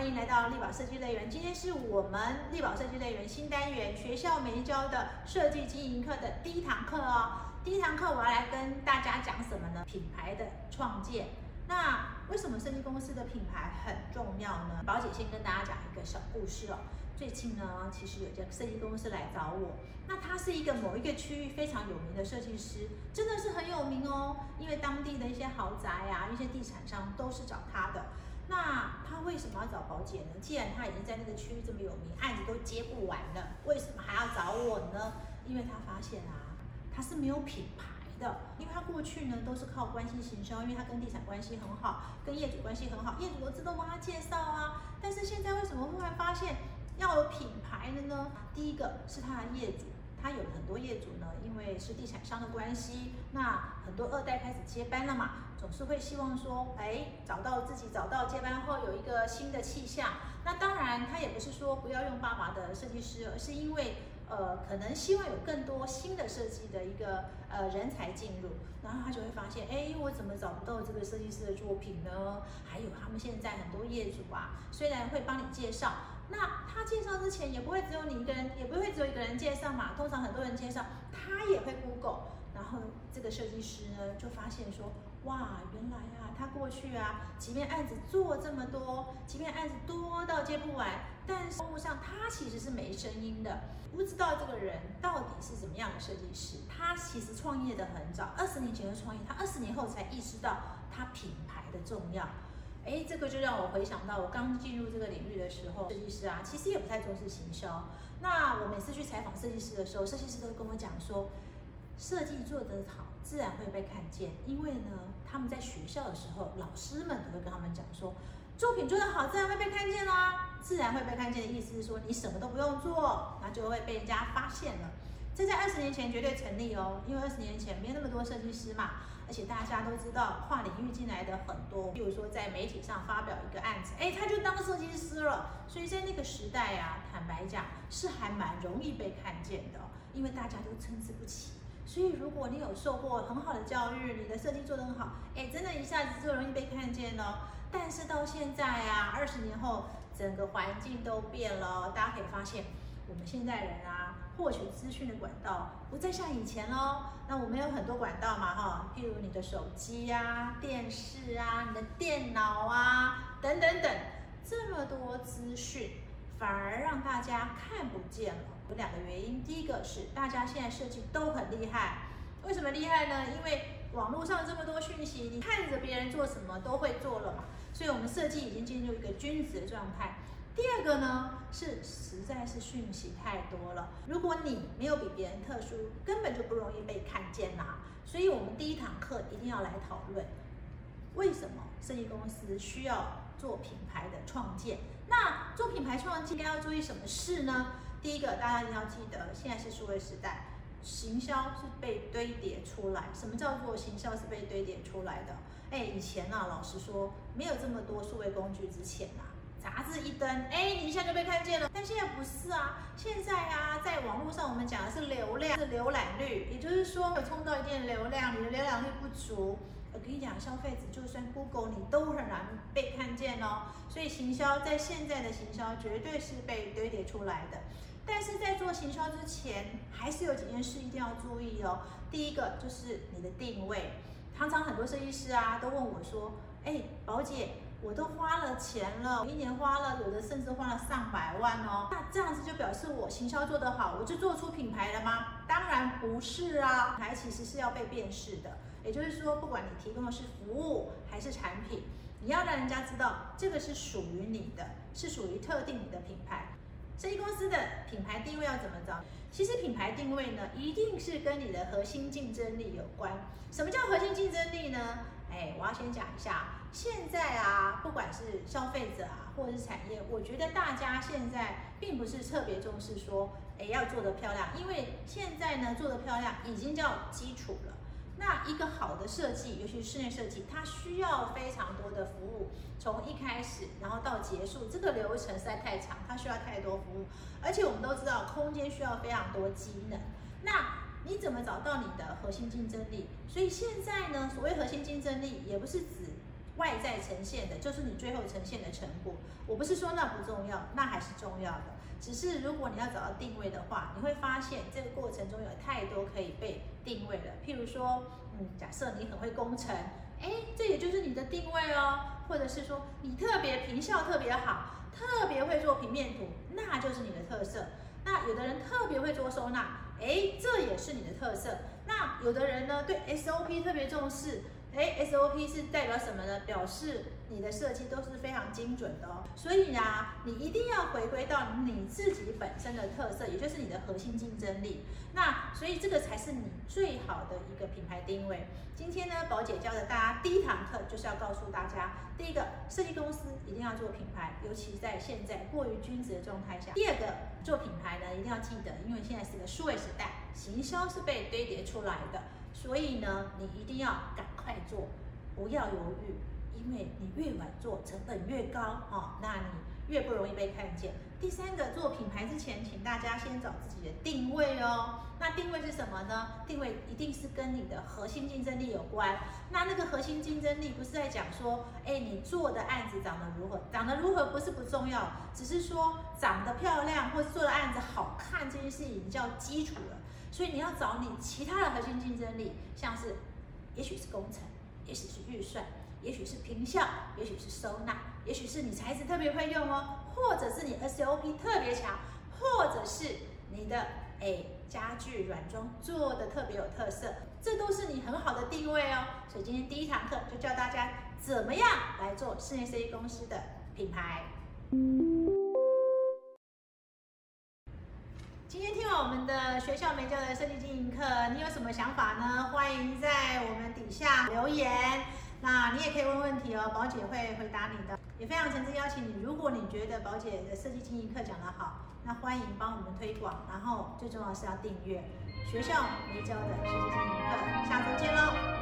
欢迎来到力宝设计乐园。今天是我们力宝设计乐园新单元学校没教的设计经营课的第一堂课哦。第一堂课我要来跟大家讲什么呢？品牌的创建。那为什么设计公司的品牌很重要呢？宝姐先跟大家讲一个小故事哦。最近呢，其实有家设计公司来找我，那他是一个某一个区域非常有名的设计师，真的是很有名哦。因为当地的一些豪宅啊，一些地产商都是找他的。那他为什么要找宝姐呢？既然他已经在那个区域这么有名，案子都接不完了，为什么还要找我呢？因为他发现啊，他是没有品牌的，因为他过去呢都是靠关系行销，因为他跟地产关系很好，跟业主关系很好，业主都自动帮他介绍啊。但是现在为什么忽然发现要有品牌的呢？第一个是他的业主。他有很多业主呢，因为是地产商的关系，那很多二代开始接班了嘛，总是会希望说，哎，找到自己找到接班后有一个新的气象。那当然，他也不是说不要用爸爸的设计师，而是因为，呃，可能希望有更多新的设计的一个呃人才进入，然后他就会发现，哎，我怎么找不到这个设计师的作品呢？还有他们现在很多业主啊，虽然会帮你介绍。那他介绍之前也不会只有你一个人，也不会只有一个人介绍嘛。通常很多人介绍，他也会 Google。然后这个设计师呢，就发现说，哇，原来啊，他过去啊，即便案子做这么多，即便案子多到接不完，但是务上他其实是没声音的，不知道这个人到底是怎么样的设计师。他其实创业的很早，二十年前就创业，他二十年后才意识到他品牌的重要。哎，这个就让我回想到我刚进入这个领域的时候，设计师啊，其实也不太重视行销。那我每次去采访设计师的时候，设计师都跟我讲说，设计做得好，自然会被看见。因为呢，他们在学校的时候，老师们都会跟他们讲说，作品做得好，自然会被看见啦。自然会被看见的意思是说，你什么都不用做，那就会被人家发现了。这在二十年前绝对成立哦，因为二十年前没那么多设计师嘛。而且大家都知道，跨领域进来的很多，比如说在媒体上发表一个案子，哎，他就当设计师了。所以在那个时代啊，坦白讲是还蛮容易被看见的，因为大家都参差不齐。所以如果你有受过很好的教育，你的设计做得很好，哎，真的一下子就容易被看见了。但是到现在啊，二十年后，整个环境都变了，大家可以发现。我们现在人啊，获取资讯的管道不再像以前喽。那我们有很多管道嘛，哈，譬如你的手机呀、电视啊、你的电脑啊，等等等，这么多资讯，反而让大家看不见了。有两个原因，第一个是大家现在设计都很厉害，为什么厉害呢？因为网络上这么多讯息，你看着别人做什么都会做了嘛，所以我们设计已经进入一个君子的状态。第二个呢，是实在是讯息太多了。如果你没有比别人特殊，根本就不容易被看见呐。所以，我们第一堂课一定要来讨论，为什么设计公司需要做品牌的创建？那做品牌创建应该要注意什么事呢？第一个，大家一定要记得，现在是数位时代，行销是被堆叠出来。什么叫做行销是被堆叠出来的？哎，以前呢，老实说，没有这么多数位工具之前呐。杂志一登，哎，你一下就被看见了。但现在不是啊，现在啊，在网络上我们讲的是流量，是浏览率，也就是说，有冲到一定流量，你的浏览率不足，我跟你讲，消费者就算 Google 你都很难被看见哦。所以行销在现在的行销绝对是被堆叠出来的。但是在做行销之前，还是有几件事一定要注意哦。第一个就是你的定位，常常很多设计师啊都问我说，哎，宝姐。我都花了钱了，一年花了，有的甚至花了上百万哦。那这样子就表示我行销做得好，我就做出品牌了吗？当然不是啊，品牌其实是要被辨识的。也就是说，不管你提供的是服务还是产品，你要让人家知道这个是属于你的，是属于特定你的品牌。设计公司的品牌定位要怎么找？其实品牌定位呢，一定是跟你的核心竞争力有关。什么叫核心竞争力呢？哎，我要先讲一下。现在啊，不管是消费者啊，或者是产业，我觉得大家现在并不是特别重视说，哎，要做得漂亮，因为现在呢，做得漂亮已经叫基础了。那一个好的设计，尤其是室内设计，它需要非常多的服务，从一开始然后到结束，这个流程实在太长，它需要太多服务。而且我们都知道，空间需要非常多机能。那你怎么找到你的核心竞争力？所以现在呢，所谓核心竞争力，也不是指。外在呈现的，就是你最后呈现的成果。我不是说那不重要，那还是重要的。只是如果你要找到定位的话，你会发现这个过程中有太多可以被定位了。譬如说，嗯，假设你很会工程，哎，这也就是你的定位哦。或者是说你特别平效特别好，特别会做平面图，那就是你的特色。那有的人特别会做收纳，哎，这也是你的特色。那有的人呢，对 SOP 特别重视。哎，SOP 是代表什么呢？表示你的设计都是非常精准的哦。所以啊，你一定要回归到你自己本身的特色，也就是你的核心竞争力。那所以这个才是你最好的一个品牌定位。今天呢，宝姐教的大家第一堂课就是要告诉大家，第一个，设计公司一定要做品牌，尤其在现在过于均值的状态下。第二个，做品牌呢，一定要记得，因为现在是个数位时代，行销是被堆叠出来的。所以呢，你一定要赶快做，不要犹豫，因为你越晚做，成本越高哦，那你越不容易被看见。第三个，做品牌之前，请大家先找自己的定位哦。那定位是什么呢？定位一定是跟你的核心竞争力有关。那那个核心竞争力不是在讲说，哎，你做的案子长得如何？长得如何不是不重要，只是说长得漂亮或做的案子好看这件事情叫基础了。所以你要找你其他的核心竞争力，像是，也许是工程，也许是预算，也许是平效，也许是收纳，也许是你材质特别会用哦，或者是你 SOP 特别强，或者是你的哎家具软装做的特别有特色，这都是你很好的定位哦。所以今天第一堂课就教大家怎么样来做室内设计公司的品牌。的学校没教的设计经营课，你有什么想法呢？欢迎在我们底下留言。那你也可以问问题哦，宝姐会回答你的。也非常诚挚邀请你，如果你觉得宝姐的设计经营课讲得好，那欢迎帮我们推广。然后最重要是要订阅学校没教的设计经营课。下周见喽！